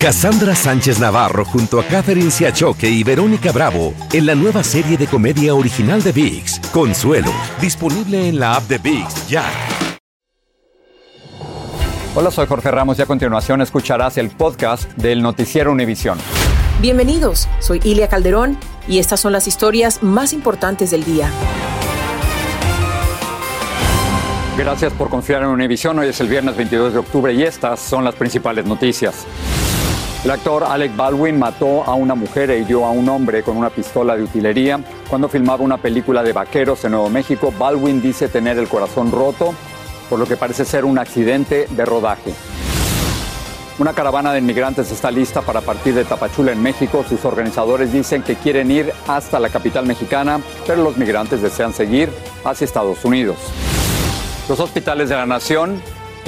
Cassandra Sánchez Navarro junto a Catherine Siachoque y Verónica Bravo en la nueva serie de comedia original de VIX, Consuelo, disponible en la app de VIX ya. Hola, soy Jorge Ramos y a continuación escucharás el podcast del noticiero Univisión. Bienvenidos, soy Ilia Calderón y estas son las historias más importantes del día. Gracias por confiar en Univisión. Hoy es el viernes 22 de octubre y estas son las principales noticias. El actor Alec Baldwin mató a una mujer e hirió a un hombre con una pistola de utilería cuando filmaba una película de vaqueros en Nuevo México. Baldwin dice tener el corazón roto por lo que parece ser un accidente de rodaje. Una caravana de inmigrantes está lista para partir de Tapachula en México. Sus organizadores dicen que quieren ir hasta la capital mexicana, pero los migrantes desean seguir hacia Estados Unidos. Los hospitales de la nación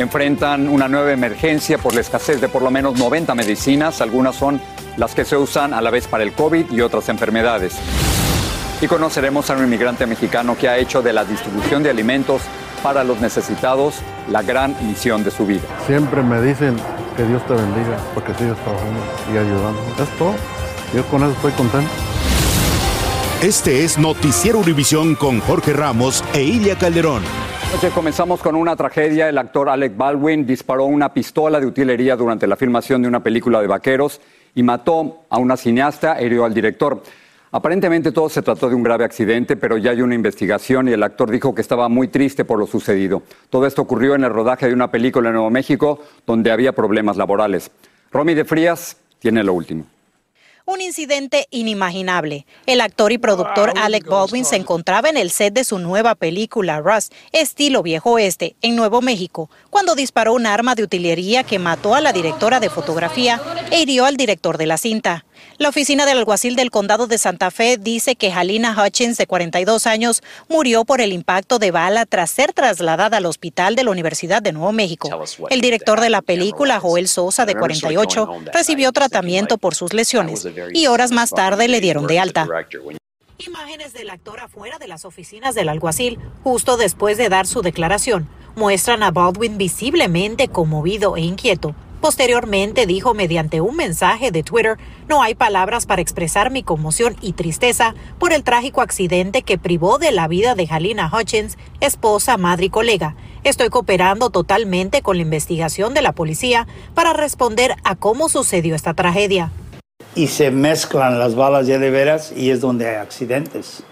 enfrentan una nueva emergencia por la escasez de por lo menos 90 medicinas. Algunas son las que se usan a la vez para el COVID y otras enfermedades. Y conoceremos a un inmigrante mexicano que ha hecho de la distribución de alimentos para los necesitados la gran misión de su vida. Siempre me dicen que Dios te bendiga porque sigues trabajando y ayudando. Es todo. Yo con eso estoy contento. Este es Noticiero Univisión con Jorge Ramos e Ilia Calderón. Oye, comenzamos con una tragedia. El actor Alec Baldwin disparó una pistola de utilería durante la filmación de una película de vaqueros y mató a una cineasta, hirió al director. Aparentemente todo se trató de un grave accidente, pero ya hay una investigación y el actor dijo que estaba muy triste por lo sucedido. Todo esto ocurrió en el rodaje de una película en Nuevo México donde había problemas laborales. Romy de Frías tiene lo último. Un incidente inimaginable. El actor y productor Alec Baldwin se encontraba en el set de su nueva película Rust, estilo viejo oeste, en Nuevo México, cuando disparó un arma de utilería que mató a la directora de fotografía e hirió al director de la cinta. La oficina del alguacil del condado de Santa Fe dice que Halina Hutchins, de 42 años, murió por el impacto de bala tras ser trasladada al hospital de la Universidad de Nuevo México. El director de la película, Joel Sosa, de 48, recibió tratamiento por sus lesiones y horas más tarde le dieron de alta. Imágenes del actor afuera de las oficinas del alguacil, justo después de dar su declaración, muestran a Baldwin visiblemente conmovido e inquieto. Posteriormente dijo mediante un mensaje de Twitter, no hay palabras para expresar mi conmoción y tristeza por el trágico accidente que privó de la vida de Halina Hutchins, esposa, madre y colega. Estoy cooperando totalmente con la investigación de la policía para responder a cómo sucedió esta tragedia. Y se mezclan las balas ya de veras y es donde hay accidentes.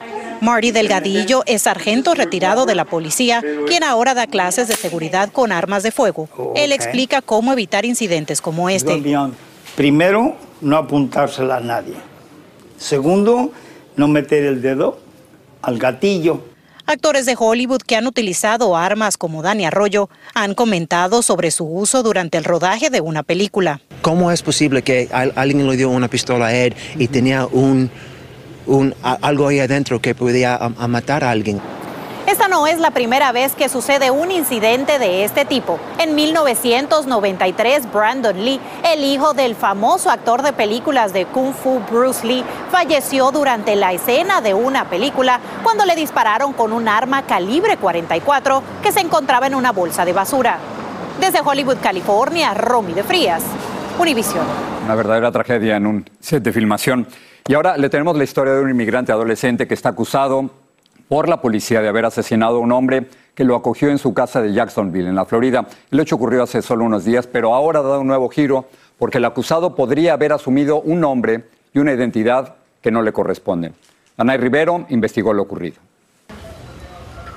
Marty Delgadillo es sargento retirado de la policía, quien ahora da clases de seguridad con armas de fuego. Él explica cómo evitar incidentes como este. Primero, no apuntársela a nadie. Segundo, no meter el dedo al gatillo. Actores de Hollywood que han utilizado armas como Dani Arroyo han comentado sobre su uso durante el rodaje de una película. ¿Cómo es posible que alguien le dio una pistola a él y tenía un algo ahí adentro que podía matar a alguien. Esta no es la primera vez que sucede un incidente de este tipo. En 1993, Brandon Lee, el hijo del famoso actor de películas de Kung Fu Bruce Lee, falleció durante la escena de una película cuando le dispararon con un arma calibre 44 que se encontraba en una bolsa de basura. Desde Hollywood, California, Romy de Frías, Univision. Una verdadera tragedia en un set de filmación. Y ahora le tenemos la historia de un inmigrante adolescente que está acusado por la policía de haber asesinado a un hombre que lo acogió en su casa de Jacksonville, en la Florida. El hecho ocurrió hace solo unos días, pero ahora dado un nuevo giro porque el acusado podría haber asumido un nombre y una identidad que no le corresponden. Anay Rivero investigó lo ocurrido.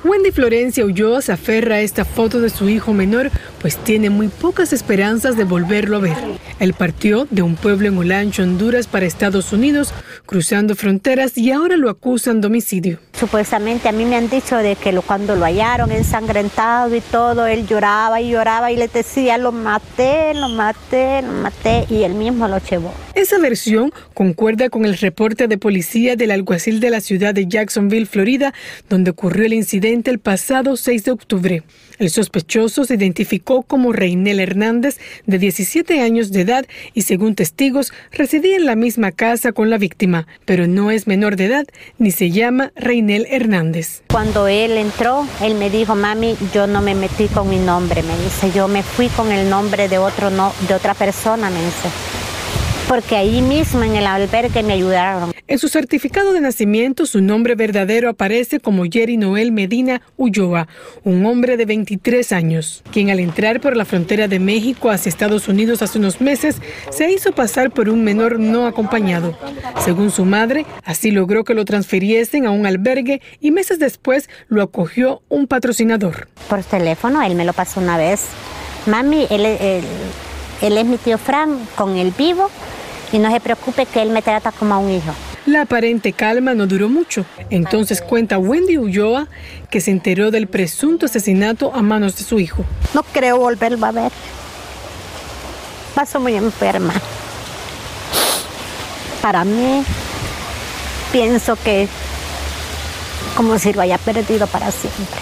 Wendy Florencia huyó, se aferra a esta foto de su hijo menor, pues tiene muy pocas esperanzas de volverlo a ver. Él partió de un pueblo en Olancho, Honduras, para Estados Unidos, cruzando fronteras y ahora lo acusan de homicidio. Supuestamente a mí me han dicho de que cuando lo hallaron ensangrentado y todo, él lloraba y lloraba y le decía, lo maté, lo maté, lo maté, y él mismo lo llevó. Esa versión concuerda con el reporte de policía del alguacil de la ciudad de Jacksonville, Florida, donde ocurrió el incidente el pasado 6 de octubre. El sospechoso se identificó como Reinel Hernández, de 17 años de edad, y según testigos, residía en la misma casa con la víctima, pero no es menor de edad ni se llama Reinel Hernández. Cuando él entró, él me dijo, mami, yo no me metí con mi nombre, me dice, yo me fui con el nombre de, otro no, de otra persona, me dice porque ahí mismo en el albergue me ayudaron. En su certificado de nacimiento, su nombre verdadero aparece como Jerry Noel Medina Ulloa, un hombre de 23 años, quien al entrar por la frontera de México hacia Estados Unidos hace unos meses se hizo pasar por un menor no acompañado. Según su madre, así logró que lo transfiriesen a un albergue y meses después lo acogió un patrocinador. Por teléfono, él me lo pasó una vez. Mami, él, él, él es mi tío Fran con el vivo y no se preocupe que él me trata como a un hijo. La aparente calma no duró mucho. Entonces cuenta Wendy Ulloa que se enteró del presunto asesinato a manos de su hijo. No creo volverlo a ver. Paso muy enferma. Para mí, pienso que como si lo haya perdido para siempre.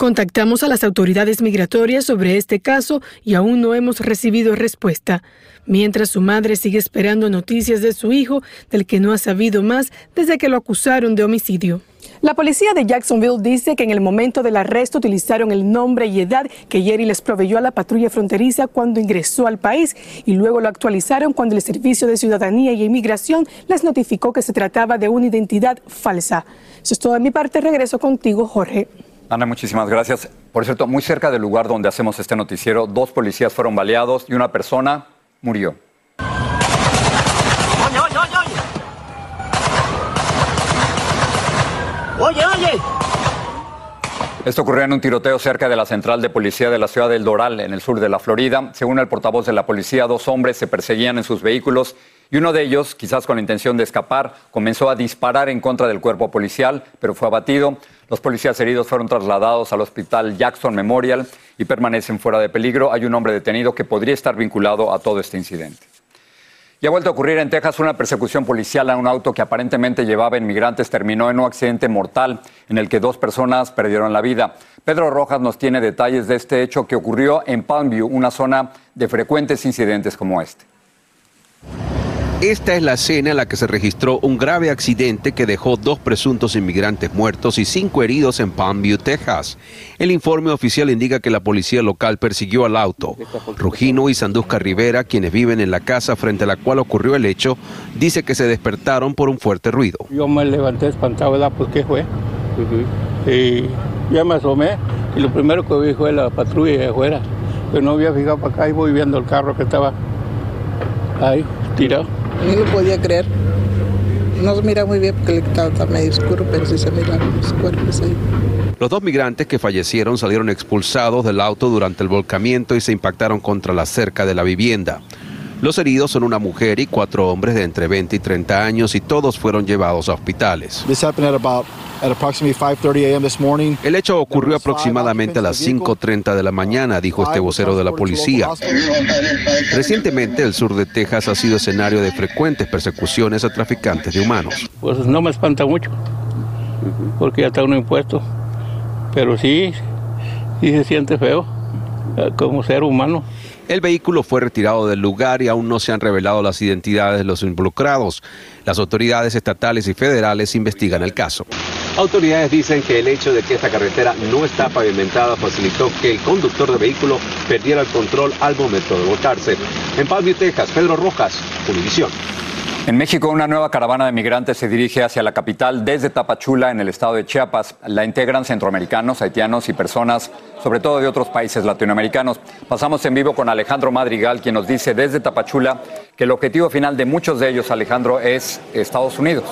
Contactamos a las autoridades migratorias sobre este caso y aún no hemos recibido respuesta, mientras su madre sigue esperando noticias de su hijo, del que no ha sabido más desde que lo acusaron de homicidio. La policía de Jacksonville dice que en el momento del arresto utilizaron el nombre y edad que Jerry les proveyó a la patrulla fronteriza cuando ingresó al país y luego lo actualizaron cuando el Servicio de Ciudadanía y Inmigración les notificó que se trataba de una identidad falsa. Eso es todo de mi parte. Regreso contigo, Jorge. Ana, muchísimas gracias. Por cierto, muy cerca del lugar donde hacemos este noticiero, dos policías fueron baleados y una persona murió. Oye, oye, oye. Oye, oye. Esto ocurrió en un tiroteo cerca de la central de policía de la ciudad del Doral, en el sur de la Florida. Según el portavoz de la policía, dos hombres se perseguían en sus vehículos y uno de ellos, quizás con la intención de escapar, comenzó a disparar en contra del cuerpo policial, pero fue abatido. Los policías heridos fueron trasladados al hospital Jackson Memorial y permanecen fuera de peligro. Hay un hombre detenido que podría estar vinculado a todo este incidente. Y ha vuelto a ocurrir en Texas una persecución policial a un auto que aparentemente llevaba inmigrantes terminó en un accidente mortal en el que dos personas perdieron la vida. Pedro Rojas nos tiene detalles de este hecho que ocurrió en Palmview, una zona de frecuentes incidentes como este. Esta es la escena en la que se registró un grave accidente que dejó dos presuntos inmigrantes muertos y cinco heridos en Palmview, Texas. El informe oficial indica que la policía local persiguió al auto. Rugino y Sandusca Rivera, quienes viven en la casa frente a la cual ocurrió el hecho, dice que se despertaron por un fuerte ruido. Yo me levanté espantado, ¿verdad? ¿Por qué fue? Y ya me asomé y lo primero que vi fue la patrulla de afuera. Pero no había fijado para acá y voy viendo el carro que estaba ahí tirado. No lo podía creer. No se mira muy bien porque estaba medio oscuro, pero sí se miran los cuerpos ahí. Los dos migrantes que fallecieron salieron expulsados del auto durante el volcamiento y se impactaron contra la cerca de la vivienda. Los heridos son una mujer y cuatro hombres de entre 20 y 30 años y todos fueron llevados a hospitales. El hecho ocurrió aproximadamente a las 5.30 de la mañana, dijo este vocero de la policía. Recientemente el sur de Texas ha sido escenario de frecuentes persecuciones a traficantes de humanos. Pues no me espanta mucho, porque ya está uno impuesto, pero sí, sí se siente feo eh, como ser humano. El vehículo fue retirado del lugar y aún no se han revelado las identidades de los involucrados. Las autoridades estatales y federales investigan el caso. Autoridades dicen que el hecho de que esta carretera no está pavimentada facilitó que el conductor de vehículo perdiera el control al momento de volcarse. En Palmview, Texas, Pedro Rojas, Univisión. En México, una nueva caravana de migrantes se dirige hacia la capital desde Tapachula, en el estado de Chiapas. La integran centroamericanos, haitianos y personas, sobre todo de otros países latinoamericanos. Pasamos en vivo con Alejandro Madrigal, quien nos dice desde Tapachula que el objetivo final de muchos de ellos, Alejandro, es Estados Unidos.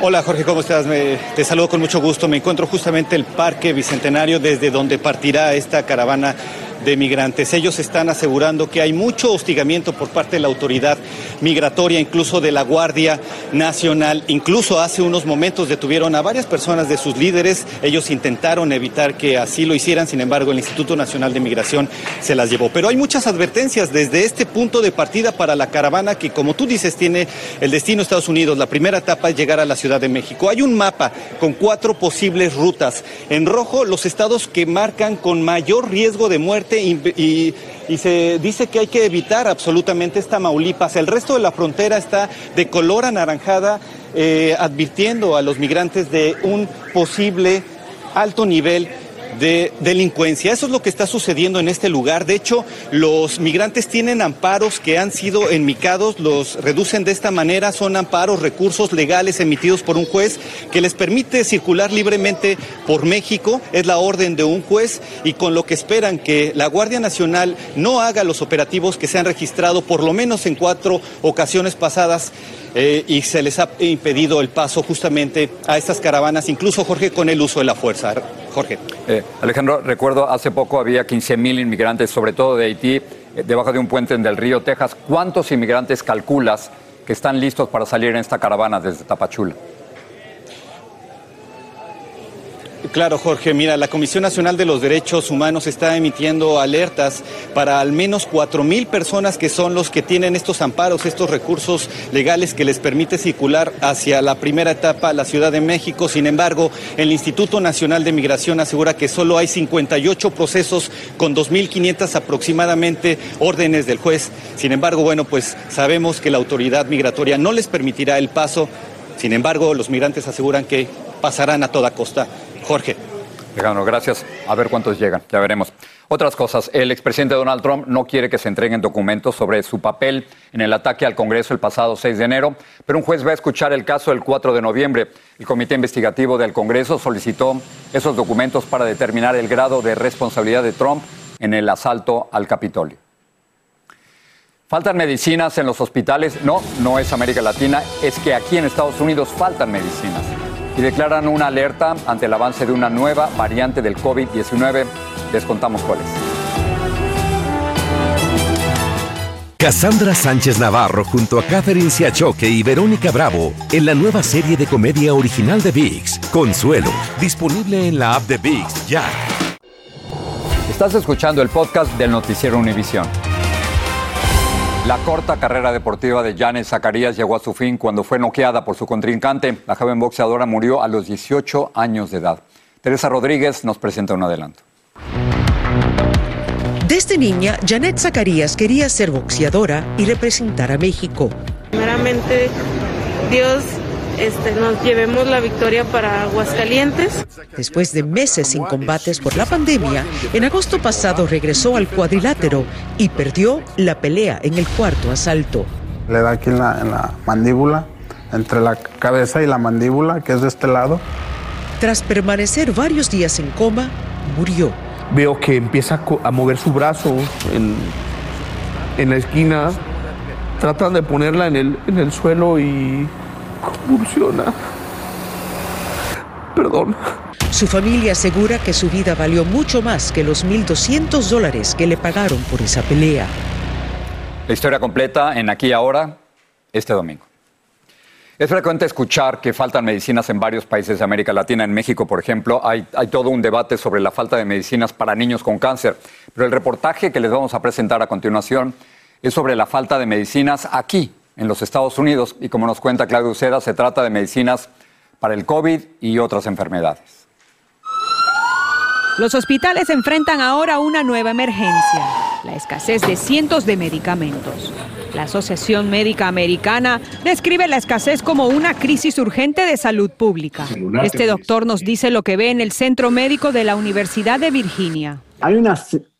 Hola Jorge, ¿cómo estás? Te saludo con mucho gusto. Me encuentro justamente en el Parque Bicentenario desde donde partirá esta caravana de migrantes. Ellos están asegurando que hay mucho hostigamiento por parte de la autoridad migratoria, incluso de la Guardia Nacional. Incluso hace unos momentos detuvieron a varias personas de sus líderes. Ellos intentaron evitar que así lo hicieran, sin embargo el Instituto Nacional de Migración se las llevó. Pero hay muchas advertencias desde este punto de partida para la caravana que, como tú dices, tiene el destino Estados Unidos. La primera etapa es llegar a la Ciudad de México. Hay un mapa con cuatro posibles rutas. En rojo, los estados que marcan con mayor riesgo de muerte y, se dice que hay que evitar absolutamente esta Tamaulipas. El resto de la frontera está de color anaranjada, eh, advirtiendo a los migrantes de un posible alto nivel de delincuencia. Eso es lo que está sucediendo en este lugar. De hecho, los migrantes tienen amparos que han sido enmicados, los reducen de esta manera, son amparos, recursos legales emitidos por un juez que les permite circular libremente por México. Es la orden de un juez y con lo que esperan que la Guardia Nacional no haga los operativos que se han registrado por lo menos en cuatro ocasiones pasadas eh, y se les ha impedido el paso justamente a estas caravanas, incluso Jorge, con el uso de la fuerza. Jorge. Eh, Alejandro, recuerdo hace poco había 15 mil inmigrantes, sobre todo de Haití, eh, debajo de un puente en del río Texas. ¿Cuántos inmigrantes calculas que están listos para salir en esta caravana desde Tapachula? Claro, Jorge. Mira, la Comisión Nacional de los Derechos Humanos está emitiendo alertas para al menos cuatro mil personas que son los que tienen estos amparos, estos recursos legales que les permite circular hacia la primera etapa, la Ciudad de México. Sin embargo, el Instituto Nacional de Migración asegura que solo hay 58 procesos con 2.500 aproximadamente órdenes del juez. Sin embargo, bueno, pues sabemos que la autoridad migratoria no les permitirá el paso. Sin embargo, los migrantes aseguran que pasarán a toda costa. Jorge. Alejandro, gracias. A ver cuántos llegan, ya veremos. Otras cosas, el expresidente Donald Trump no quiere que se entreguen documentos sobre su papel en el ataque al Congreso el pasado 6 de enero, pero un juez va a escuchar el caso el 4 de noviembre. El Comité Investigativo del Congreso solicitó esos documentos para determinar el grado de responsabilidad de Trump en el asalto al Capitolio. ¿Faltan medicinas en los hospitales? No, no es América Latina, es que aquí en Estados Unidos faltan medicinas y declaran una alerta ante el avance de una nueva variante del COVID-19. Les contamos cuál es. Cassandra Sánchez Navarro junto a Catherine Siachoque y Verónica Bravo en la nueva serie de comedia original de VIX, Consuelo, disponible en la app de VIX ya. Estás escuchando el podcast del noticiero Univisión. La corta carrera deportiva de Janet Zacarías llegó a su fin cuando fue noqueada por su contrincante. La joven boxeadora murió a los 18 años de edad. Teresa Rodríguez nos presenta un adelanto. Desde niña, Janet Zacarías quería ser boxeadora y representar a México. Primeramente, Dios este, nos llevemos la victoria para Aguascalientes. Después de meses sin combates por la pandemia, en agosto pasado regresó al cuadrilátero y perdió la pelea en el cuarto asalto. Le da aquí en la, en la mandíbula, entre la cabeza y la mandíbula, que es de este lado. Tras permanecer varios días en coma, murió. Veo que empieza a mover su brazo en, en la esquina. Tratan de ponerla en el, en el suelo y convulsiona. Perdón. Su familia asegura que su vida valió mucho más que los 1.200 dólares que le pagaron por esa pelea. La historia completa en Aquí y Ahora, este domingo. Es frecuente escuchar que faltan medicinas en varios países de América Latina. En México, por ejemplo, hay, hay, todo un debate sobre la falta de medicinas para niños con cáncer. Pero el reportaje que les vamos a presentar a continuación es sobre la falta de medicinas aquí, en los Estados Unidos. Y como nos cuenta Claudio Uceda, se trata de medicinas para el COVID y otras enfermedades. Los hospitales enfrentan ahora una nueva emergencia, la escasez de cientos de medicamentos. La Asociación Médica Americana describe la escasez como una crisis urgente de salud pública. Este doctor nos dice lo que ve en el Centro Médico de la Universidad de Virginia. Hay una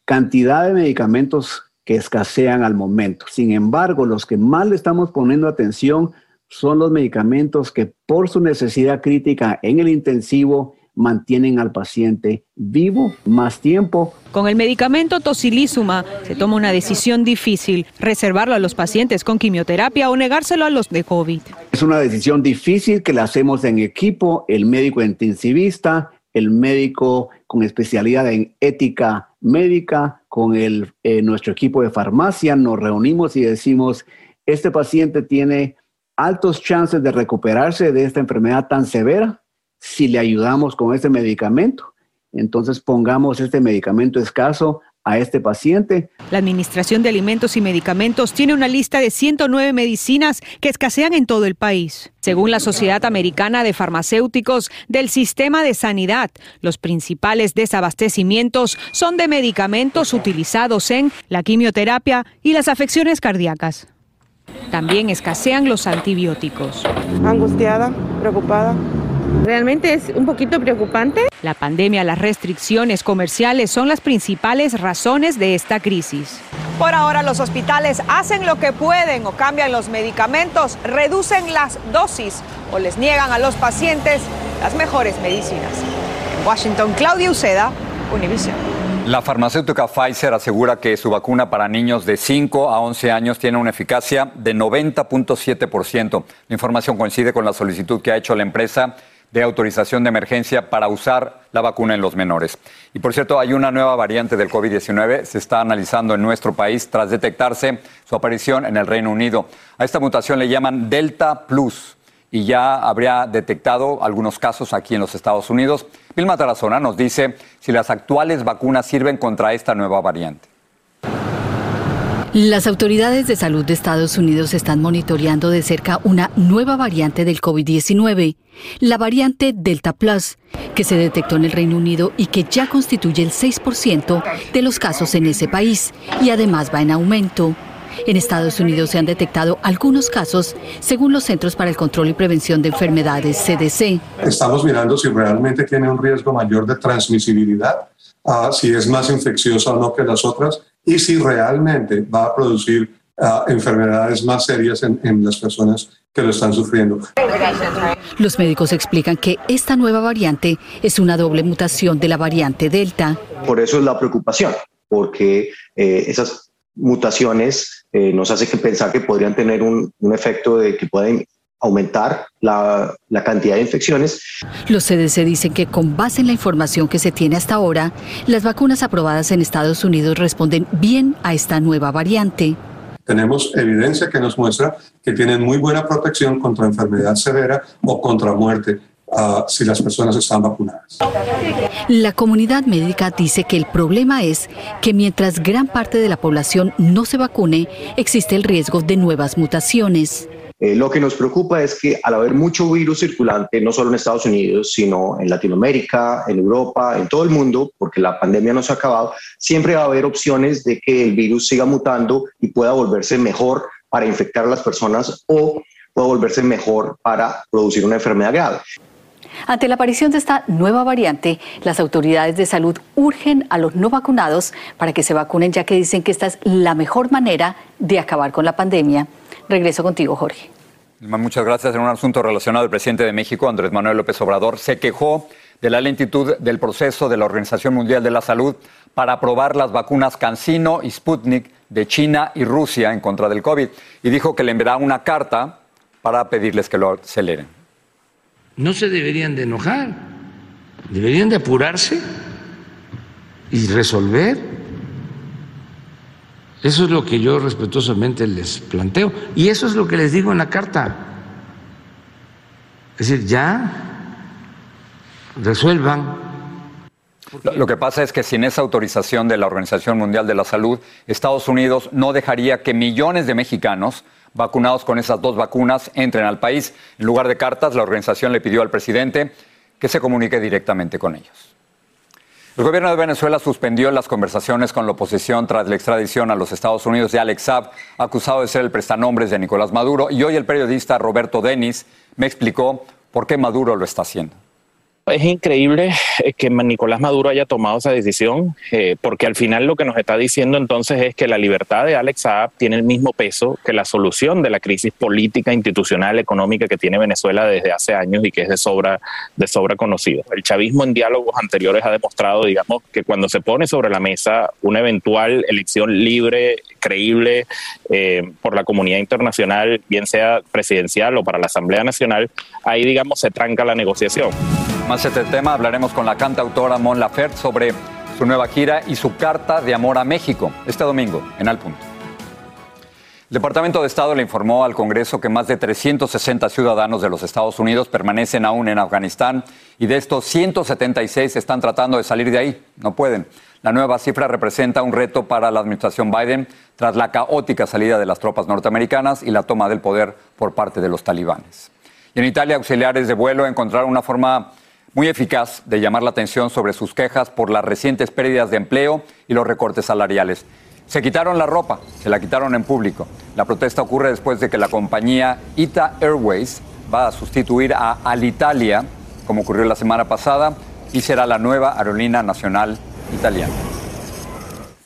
cantidad de medicamentos que escasean al momento. Sin embargo, los que más le estamos poniendo atención son los medicamentos que por su necesidad crítica en el intensivo mantienen al paciente vivo más tiempo. Con el medicamento tocilizumab se toma una decisión difícil, reservarlo a los pacientes con quimioterapia o negárselo a los de COVID. Es una decisión difícil que la hacemos en equipo, el médico intensivista, el médico con especialidad en ética médica, con el, eh, nuestro equipo de farmacia, nos reunimos y decimos, este paciente tiene altos chances de recuperarse de esta enfermedad tan severa si le ayudamos con este medicamento. Entonces pongamos este medicamento escaso a este paciente. La Administración de Alimentos y Medicamentos tiene una lista de 109 medicinas que escasean en todo el país. Según la Sociedad Americana de Farmacéuticos del Sistema de Sanidad, los principales desabastecimientos son de medicamentos utilizados en la quimioterapia y las afecciones cardíacas. También escasean los antibióticos. Angustiada, preocupada Realmente es un poquito preocupante. La pandemia, las restricciones comerciales son las principales razones de esta crisis. Por ahora los hospitales hacen lo que pueden o cambian los medicamentos, reducen las dosis o les niegan a los pacientes las mejores medicinas. En Washington, Claudia Uceda, Univision. La farmacéutica Pfizer asegura que su vacuna para niños de 5 a 11 años tiene una eficacia de 90.7%. La información coincide con la solicitud que ha hecho la empresa de autorización de emergencia para usar la vacuna en los menores. Y por cierto, hay una nueva variante del COVID-19, se está analizando en nuestro país tras detectarse su aparición en el Reino Unido. A esta mutación le llaman Delta Plus y ya habría detectado algunos casos aquí en los Estados Unidos. Vilma Tarazona nos dice si las actuales vacunas sirven contra esta nueva variante. Las autoridades de salud de Estados Unidos están monitoreando de cerca una nueva variante del COVID-19, la variante Delta Plus, que se detectó en el Reino Unido y que ya constituye el 6% de los casos en ese país y además va en aumento. En Estados Unidos se han detectado algunos casos, según los Centros para el Control y Prevención de Enfermedades, CDC. Estamos mirando si realmente tiene un riesgo mayor de transmisibilidad, uh, si es más infecciosa o no que las otras y si realmente va a producir uh, enfermedades más serias en, en las personas que lo están sufriendo. Los médicos explican que esta nueva variante es una doble mutación de la variante Delta. Por eso es la preocupación, porque eh, esas mutaciones eh, nos hace que pensar que podrían tener un, un efecto de que pueden aumentar la, la, cantidad de infecciones. Los CDC dicen que con base en la información que se tiene hasta ahora, las vacunas aprobadas en Estados Unidos responden bien a esta nueva variante. Tenemos evidencia que nos muestra que tienen muy buena protección contra enfermedad severa o contra muerte. Uh, si las personas están vacunadas. La comunidad médica dice que el problema es que mientras gran parte de la población no se vacune, existe el riesgo de nuevas mutaciones. Eh, lo que nos preocupa es que al haber mucho virus circulante, no solo en Estados Unidos, sino en Latinoamérica, en Europa, en todo el mundo, porque la pandemia no se ha acabado, siempre va a haber opciones de que el virus siga mutando y pueda volverse mejor para infectar a las personas o pueda volverse mejor para producir una enfermedad grave. Ante la aparición de esta nueva variante, las autoridades de salud urgen a los no vacunados para que se vacunen, ya que dicen que esta es la mejor manera de acabar con la pandemia. Regreso contigo, Jorge. Muchas gracias. En un asunto relacionado, el presidente de México, Andrés Manuel López Obrador, se quejó de la lentitud del proceso de la Organización Mundial de la Salud para aprobar las vacunas CanSino y Sputnik de China y Rusia en contra del COVID y dijo que le enviará una carta para pedirles que lo aceleren. No se deberían de enojar, deberían de apurarse y resolver. Eso es lo que yo respetuosamente les planteo. Y eso es lo que les digo en la carta. Es decir, ya resuelvan. Lo que pasa es que sin esa autorización de la Organización Mundial de la Salud, Estados Unidos no dejaría que millones de mexicanos vacunados con esas dos vacunas entren al país. En lugar de cartas, la organización le pidió al presidente que se comunique directamente con ellos. El gobierno de Venezuela suspendió las conversaciones con la oposición tras la extradición a los Estados Unidos de Alex Saab, acusado de ser el prestanombres de Nicolás Maduro. Y hoy el periodista Roberto Denis me explicó por qué Maduro lo está haciendo. Es increíble eh, que Nicolás Maduro haya tomado esa decisión, eh, porque al final lo que nos está diciendo entonces es que la libertad de Alex Saab tiene el mismo peso que la solución de la crisis política, institucional, económica que tiene Venezuela desde hace años y que es de sobra, de sobra conocido. El chavismo en diálogos anteriores ha demostrado, digamos, que cuando se pone sobre la mesa una eventual elección libre, creíble eh, por la comunidad internacional, bien sea presidencial o para la Asamblea Nacional, ahí, digamos, se tranca la negociación. Más este tema hablaremos con la cantautora Mon Laferte sobre su nueva gira y su carta de amor a México este domingo en Al Punto. El Departamento de Estado le informó al Congreso que más de 360 ciudadanos de los Estados Unidos permanecen aún en Afganistán y de estos 176 están tratando de salir de ahí. No pueden. La nueva cifra representa un reto para la administración Biden tras la caótica salida de las tropas norteamericanas y la toma del poder por parte de los talibanes. Y en Italia, auxiliares de vuelo encontraron una forma muy eficaz de llamar la atención sobre sus quejas por las recientes pérdidas de empleo y los recortes salariales. Se quitaron la ropa, se la quitaron en público. La protesta ocurre después de que la compañía Ita Airways va a sustituir a Alitalia como ocurrió la semana pasada, y será la nueva aerolínea nacional italiana.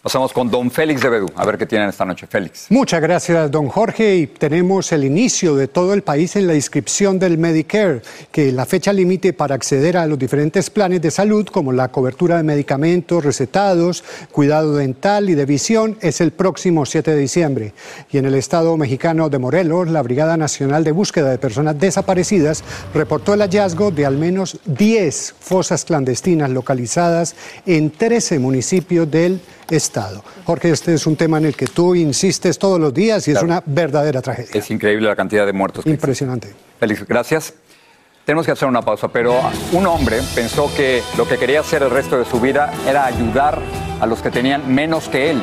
Pasamos con don Félix de Bedú, a ver qué tienen esta noche. Félix. Muchas gracias, don Jorge. Y tenemos el inicio de todo el país en la inscripción del Medicare, que la fecha límite para acceder a los diferentes planes de salud, como la cobertura de medicamentos recetados, cuidado dental y de visión, es el próximo 7 de diciembre. Y en el estado mexicano de Morelos, la Brigada Nacional de Búsqueda de Personas Desaparecidas reportó el hallazgo de al menos 10 fosas clandestinas localizadas en 13 municipios del Estado. Jorge, este es un tema en el que tú insistes todos los días y es una verdadera tragedia. Es increíble la cantidad de muertos. Impresionante. Félix, gracias. Tenemos que hacer una pausa, pero un hombre pensó que lo que quería hacer el resto de su vida era ayudar a los que tenían menos que él.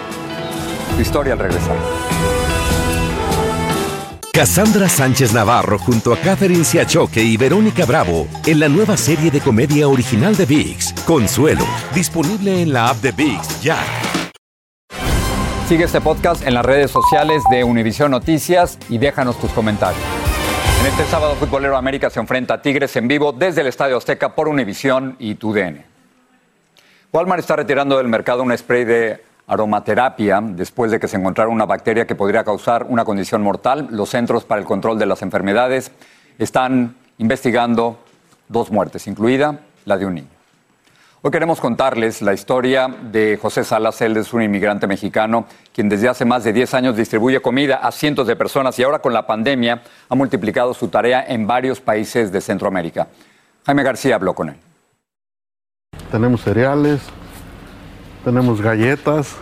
Su historia al regresar. Cassandra Sánchez Navarro junto a Catherine Siachoque y Verónica Bravo en la nueva serie de comedia original de VIX, Consuelo, disponible en la app de VIX ya. Sigue este podcast en las redes sociales de Univision Noticias y déjanos tus comentarios. En este sábado, Futbolero América se enfrenta a Tigres en vivo desde el Estadio Azteca por Univisión y TUDN. Walmart está retirando del mercado un spray de aromaterapia después de que se encontrara una bacteria que podría causar una condición mortal. Los Centros para el Control de las Enfermedades están investigando dos muertes, incluida la de un niño. Hoy queremos contarles la historia de José Salas, él es un inmigrante mexicano, quien desde hace más de 10 años distribuye comida a cientos de personas y ahora con la pandemia ha multiplicado su tarea en varios países de Centroamérica. Jaime García habló con él. Tenemos cereales, tenemos galletas,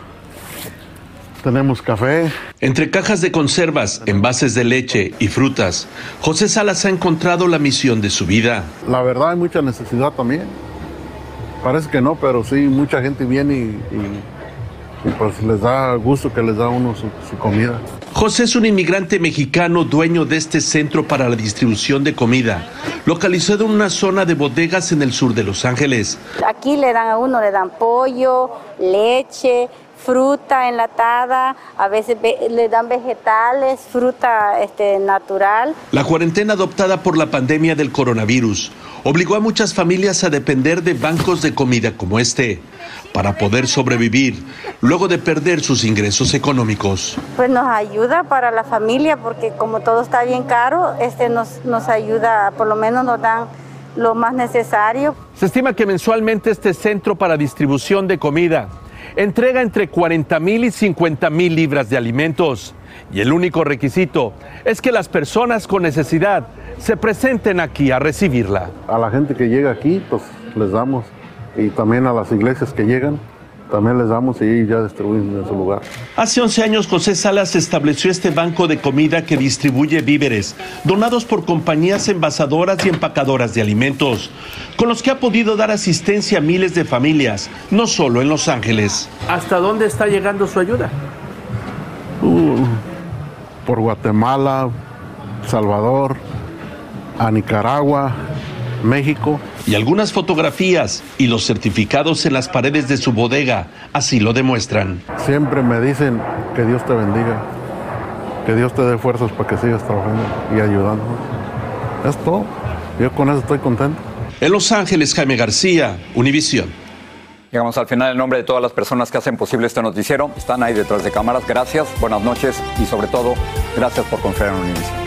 tenemos café. Entre cajas de conservas, envases de leche y frutas, José Salas ha encontrado la misión de su vida. La verdad hay mucha necesidad también. Parece que no, pero sí, mucha gente viene y, y, y pues les da gusto que les da uno su, su comida. José es un inmigrante mexicano dueño de este centro para la distribución de comida, localizado en una zona de bodegas en el sur de Los Ángeles. Aquí le dan a uno, le dan pollo, leche, fruta enlatada, a veces ve- le dan vegetales, fruta este, natural. La cuarentena adoptada por la pandemia del coronavirus obligó a muchas familias a depender de bancos de comida como este para poder sobrevivir luego de perder sus ingresos económicos. Pues nos ayuda para la familia porque como todo está bien caro, este nos, nos ayuda, por lo menos nos dan lo más necesario. Se estima que mensualmente este centro para distribución de comida entrega entre 40 mil y 50 mil libras de alimentos. Y el único requisito es que las personas con necesidad se presenten aquí a recibirla. A la gente que llega aquí, pues les damos. Y también a las iglesias que llegan, también les damos y ya distribuyen en su lugar. Hace 11 años José Salas estableció este banco de comida que distribuye víveres donados por compañías envasadoras y empacadoras de alimentos, con los que ha podido dar asistencia a miles de familias, no solo en Los Ángeles. ¿Hasta dónde está llegando su ayuda? Uh, por Guatemala, Salvador, a Nicaragua, México. Y algunas fotografías y los certificados en las paredes de su bodega así lo demuestran. Siempre me dicen que Dios te bendiga, que Dios te dé fuerzas para que sigas trabajando y ayudándonos. Es todo. Yo con eso estoy contento. En Los Ángeles, Jaime García, Univisión. Llegamos al final. En nombre de todas las personas que hacen posible este noticiero, están ahí detrás de cámaras. Gracias, buenas noches y sobre todo, gracias por confiar en Univision.